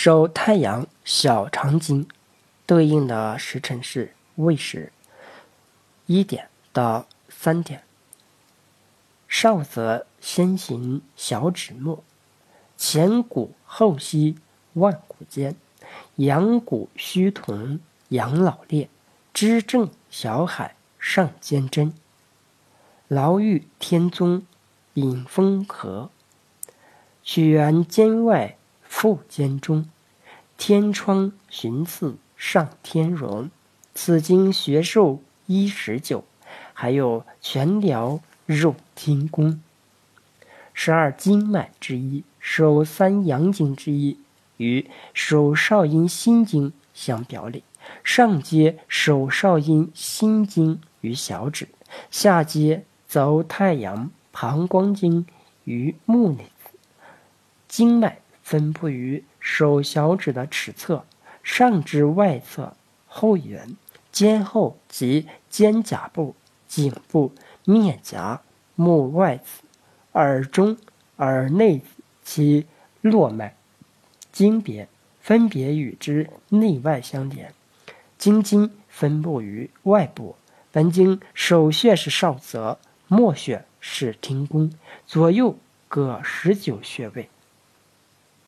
受太阳小肠经，对应的时辰是未时，一点到三点。少则先行小指末，前骨后膝腕骨间，阳骨虚臀养老裂，支正小海上肩针。牢狱天宗引风和，取源肩外腹间中，天窗寻次上天荣。此经学授一十九，还有全疗。入天宫，十二经脉之一，手三阳经之一，与手少阴心经相表里。上接手少阴心经于小指，下接走太阳膀胱经于目内。经脉分布于手小指的尺侧，上至外侧后缘，肩后及肩胛部、颈部。面颊、目外子、耳中、耳内及络脉、经别分别与之内外相连。经筋分布于外部，本经首穴是少泽，末穴是庭宫，左右各十九穴位。